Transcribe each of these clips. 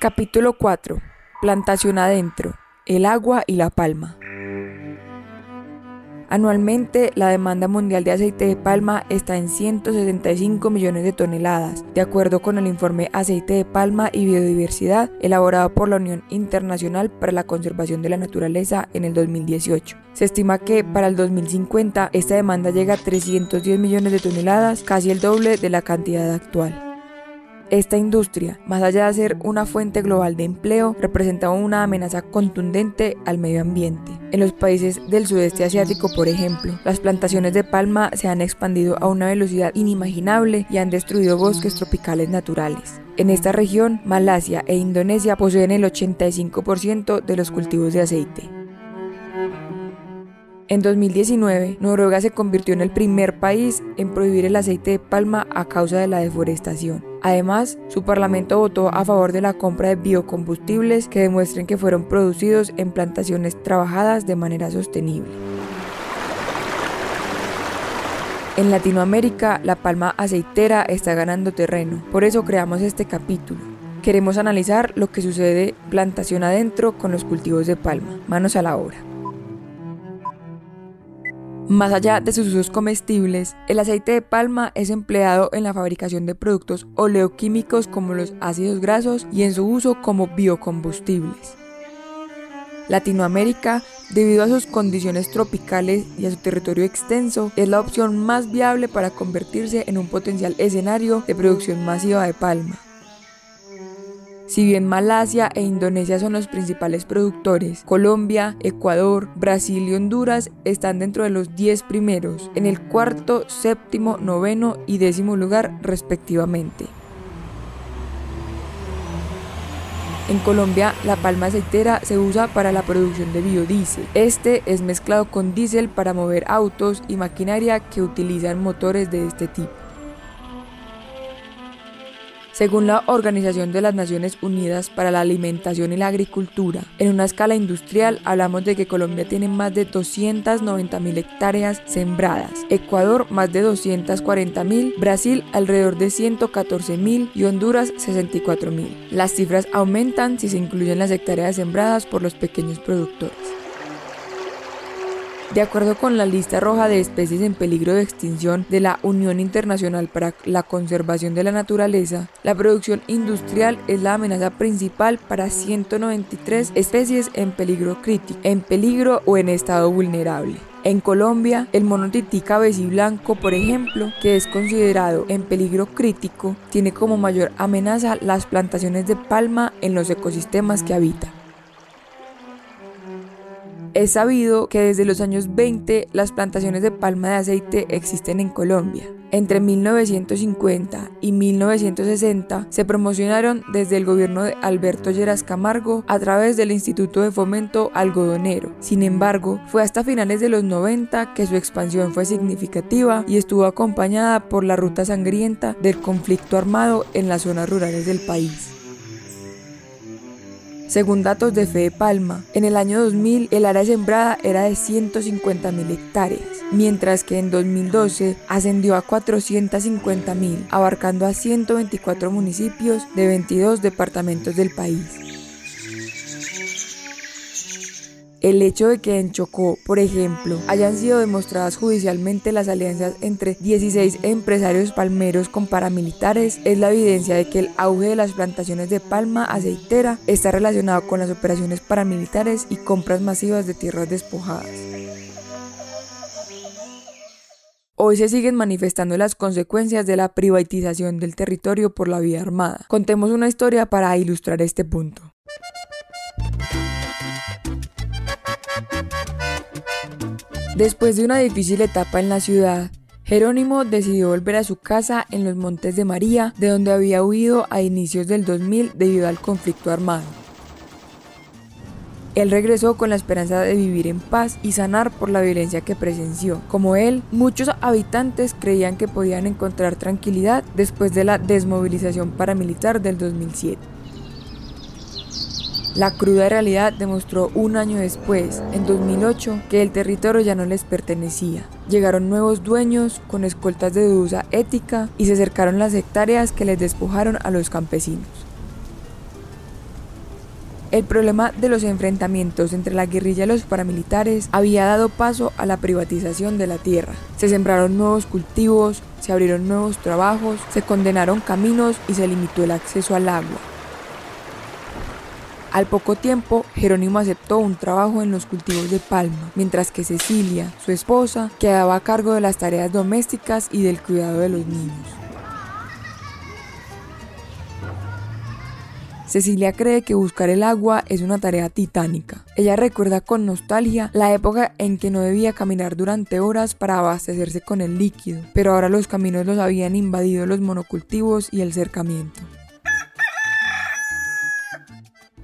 Capítulo 4. Plantación adentro. El agua y la palma. Anualmente, la demanda mundial de aceite de palma está en 165 millones de toneladas, de acuerdo con el informe Aceite de Palma y Biodiversidad elaborado por la Unión Internacional para la Conservación de la Naturaleza en el 2018. Se estima que para el 2050 esta demanda llega a 310 millones de toneladas, casi el doble de la cantidad actual. Esta industria, más allá de ser una fuente global de empleo, representa una amenaza contundente al medio ambiente. En los países del sudeste asiático, por ejemplo, las plantaciones de palma se han expandido a una velocidad inimaginable y han destruido bosques tropicales naturales. En esta región, Malasia e Indonesia poseen el 85% de los cultivos de aceite. En 2019, Noruega se convirtió en el primer país en prohibir el aceite de palma a causa de la deforestación. Además, su parlamento votó a favor de la compra de biocombustibles que demuestren que fueron producidos en plantaciones trabajadas de manera sostenible. En Latinoamérica, la palma aceitera está ganando terreno, por eso creamos este capítulo. Queremos analizar lo que sucede plantación adentro con los cultivos de palma. Manos a la obra. Más allá de sus usos comestibles, el aceite de palma es empleado en la fabricación de productos oleoquímicos como los ácidos grasos y en su uso como biocombustibles. Latinoamérica, debido a sus condiciones tropicales y a su territorio extenso, es la opción más viable para convertirse en un potencial escenario de producción masiva de palma. Si bien Malasia e Indonesia son los principales productores, Colombia, Ecuador, Brasil y Honduras están dentro de los 10 primeros, en el cuarto, séptimo, noveno y décimo lugar respectivamente. En Colombia, la palma aceitera se usa para la producción de biodiesel. Este es mezclado con diésel para mover autos y maquinaria que utilizan motores de este tipo. Según la Organización de las Naciones Unidas para la Alimentación y la Agricultura, en una escala industrial hablamos de que Colombia tiene más de 290 mil hectáreas sembradas, Ecuador más de 240 mil, Brasil alrededor de 114 mil y Honduras 64 mil. Las cifras aumentan si se incluyen las hectáreas sembradas por los pequeños productores. De acuerdo con la lista roja de especies en peligro de extinción de la Unión Internacional para la Conservación de la Naturaleza, la producción industrial es la amenaza principal para 193 especies en peligro crítico, en peligro o en estado vulnerable. En Colombia, el mono tití blanco, por ejemplo, que es considerado en peligro crítico, tiene como mayor amenaza las plantaciones de palma en los ecosistemas que habita. Es sabido que desde los años 20 las plantaciones de palma de aceite existen en Colombia. Entre 1950 y 1960 se promocionaron desde el gobierno de Alberto Lleras Camargo a través del Instituto de Fomento Algodonero. Sin embargo, fue hasta finales de los 90 que su expansión fue significativa y estuvo acompañada por la ruta sangrienta del conflicto armado en las zonas rurales del país. Según datos de Fede Palma, en el año 2000 el área sembrada era de 150.000 hectáreas, mientras que en 2012 ascendió a 450.000, abarcando a 124 municipios de 22 departamentos del país. El hecho de que en Chocó, por ejemplo, hayan sido demostradas judicialmente las alianzas entre 16 empresarios palmeros con paramilitares es la evidencia de que el auge de las plantaciones de palma aceitera está relacionado con las operaciones paramilitares y compras masivas de tierras despojadas. Hoy se siguen manifestando las consecuencias de la privatización del territorio por la vía armada. Contemos una historia para ilustrar este punto. Después de una difícil etapa en la ciudad, Jerónimo decidió volver a su casa en los Montes de María, de donde había huido a inicios del 2000 debido al conflicto armado. Él regresó con la esperanza de vivir en paz y sanar por la violencia que presenció. Como él, muchos habitantes creían que podían encontrar tranquilidad después de la desmovilización paramilitar del 2007. La cruda realidad demostró un año después, en 2008, que el territorio ya no les pertenecía. Llegaron nuevos dueños con escoltas de dudosa ética y se acercaron las hectáreas que les despojaron a los campesinos. El problema de los enfrentamientos entre la guerrilla y los paramilitares había dado paso a la privatización de la tierra. Se sembraron nuevos cultivos, se abrieron nuevos trabajos, se condenaron caminos y se limitó el acceso al agua. Al poco tiempo, Jerónimo aceptó un trabajo en los cultivos de palma, mientras que Cecilia, su esposa, quedaba a cargo de las tareas domésticas y del cuidado de los niños. Cecilia cree que buscar el agua es una tarea titánica. Ella recuerda con nostalgia la época en que no debía caminar durante horas para abastecerse con el líquido, pero ahora los caminos los habían invadido los monocultivos y el cercamiento.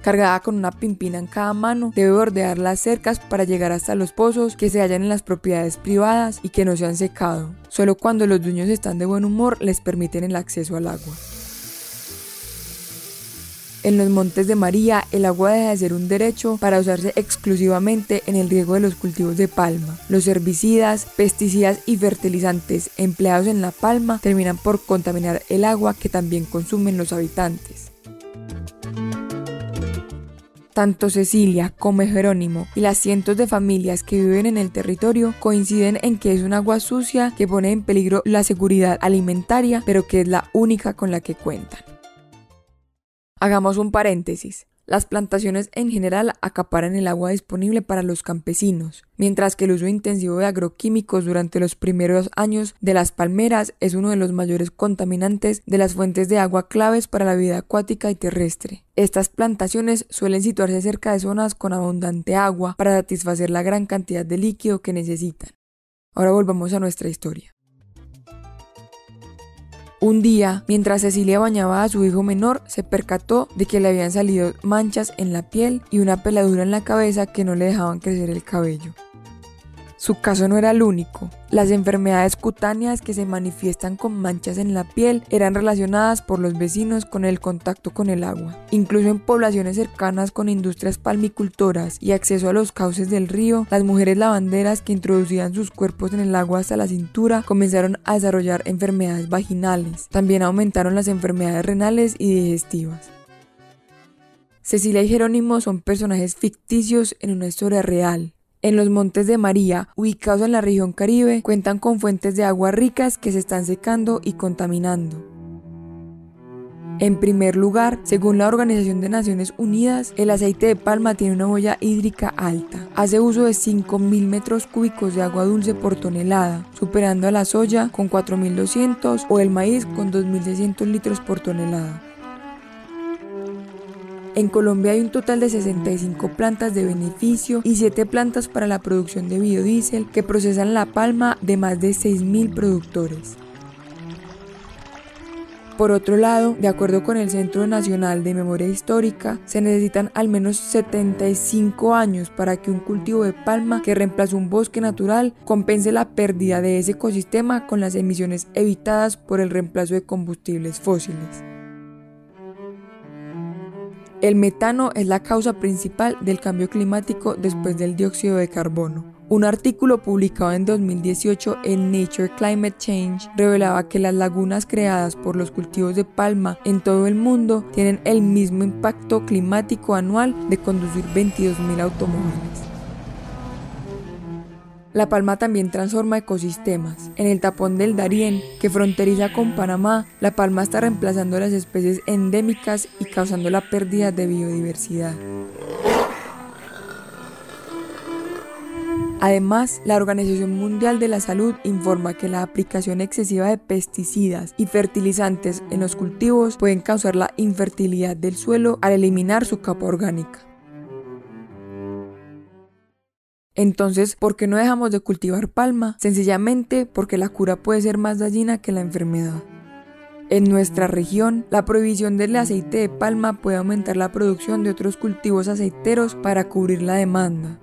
Cargada con una pimpina en cada mano, debe bordear las cercas para llegar hasta los pozos que se hallan en las propiedades privadas y que no se han secado. Solo cuando los dueños están de buen humor les permiten el acceso al agua. En los Montes de María, el agua deja de ser un derecho para usarse exclusivamente en el riego de los cultivos de palma. Los herbicidas, pesticidas y fertilizantes empleados en la palma terminan por contaminar el agua que también consumen los habitantes. Tanto Cecilia como Jerónimo y las cientos de familias que viven en el territorio coinciden en que es un agua sucia que pone en peligro la seguridad alimentaria, pero que es la única con la que cuentan. Hagamos un paréntesis. Las plantaciones en general acaparan el agua disponible para los campesinos, mientras que el uso intensivo de agroquímicos durante los primeros años de las palmeras es uno de los mayores contaminantes de las fuentes de agua claves para la vida acuática y terrestre. Estas plantaciones suelen situarse cerca de zonas con abundante agua para satisfacer la gran cantidad de líquido que necesitan. Ahora volvamos a nuestra historia. Un día, mientras Cecilia bañaba a su hijo menor, se percató de que le habían salido manchas en la piel y una peladura en la cabeza que no le dejaban crecer el cabello. Su caso no era el único. Las enfermedades cutáneas que se manifiestan con manchas en la piel eran relacionadas por los vecinos con el contacto con el agua. Incluso en poblaciones cercanas con industrias palmicultoras y acceso a los cauces del río, las mujeres lavanderas que introducían sus cuerpos en el agua hasta la cintura comenzaron a desarrollar enfermedades vaginales. También aumentaron las enfermedades renales y digestivas. Cecilia y Jerónimo son personajes ficticios en una historia real, en los Montes de María, ubicados en la región Caribe, cuentan con fuentes de agua ricas que se están secando y contaminando. En primer lugar, según la Organización de Naciones Unidas, el aceite de palma tiene una huella hídrica alta. Hace uso de 5.000 metros cúbicos de agua dulce por tonelada, superando a la soya con 4.200 o el maíz con 2.600 litros por tonelada. En Colombia hay un total de 65 plantas de beneficio y 7 plantas para la producción de biodiesel que procesan la palma de más de 6.000 productores. Por otro lado, de acuerdo con el Centro Nacional de Memoria Histórica, se necesitan al menos 75 años para que un cultivo de palma que reemplaza un bosque natural compense la pérdida de ese ecosistema con las emisiones evitadas por el reemplazo de combustibles fósiles. El metano es la causa principal del cambio climático después del dióxido de carbono. Un artículo publicado en 2018 en Nature Climate Change revelaba que las lagunas creadas por los cultivos de palma en todo el mundo tienen el mismo impacto climático anual de conducir 22.000 automóviles. La palma también transforma ecosistemas. En el tapón del Darién, que fronteriza con Panamá, la palma está reemplazando las especies endémicas y causando la pérdida de biodiversidad. Además, la Organización Mundial de la Salud informa que la aplicación excesiva de pesticidas y fertilizantes en los cultivos pueden causar la infertilidad del suelo al eliminar su capa orgánica. Entonces, ¿por qué no dejamos de cultivar palma? Sencillamente porque la cura puede ser más dañina que la enfermedad. En nuestra región, la prohibición del aceite de palma puede aumentar la producción de otros cultivos aceiteros para cubrir la demanda.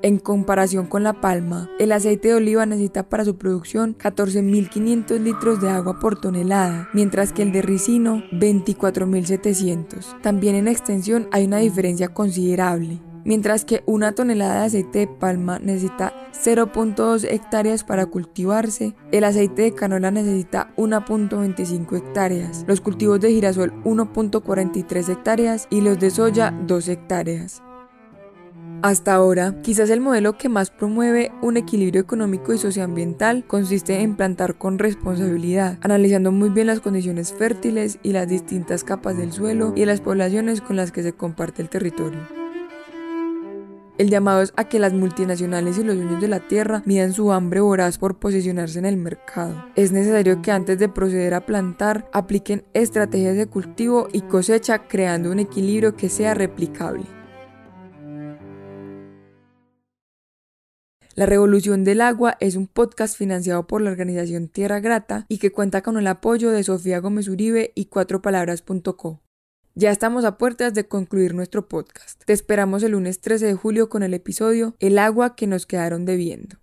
En comparación con la palma, el aceite de oliva necesita para su producción 14.500 litros de agua por tonelada, mientras que el de ricino 24.700. También en extensión hay una diferencia considerable Mientras que una tonelada de aceite de palma necesita 0.2 hectáreas para cultivarse, el aceite de canola necesita 1.25 hectáreas, los cultivos de girasol 1.43 hectáreas y los de soya 2 hectáreas. Hasta ahora, quizás el modelo que más promueve un equilibrio económico y socioambiental consiste en plantar con responsabilidad, analizando muy bien las condiciones fértiles y las distintas capas del suelo y las poblaciones con las que se comparte el territorio. El llamado es a que las multinacionales y los dueños de la tierra midan su hambre voraz por posicionarse en el mercado. Es necesario que antes de proceder a plantar apliquen estrategias de cultivo y cosecha creando un equilibrio que sea replicable. La Revolución del Agua es un podcast financiado por la organización Tierra Grata y que cuenta con el apoyo de Sofía Gómez Uribe y cuatropalabras.co. Ya estamos a puertas de concluir nuestro podcast. Te esperamos el lunes 13 de julio con el episodio El agua que nos quedaron debiendo.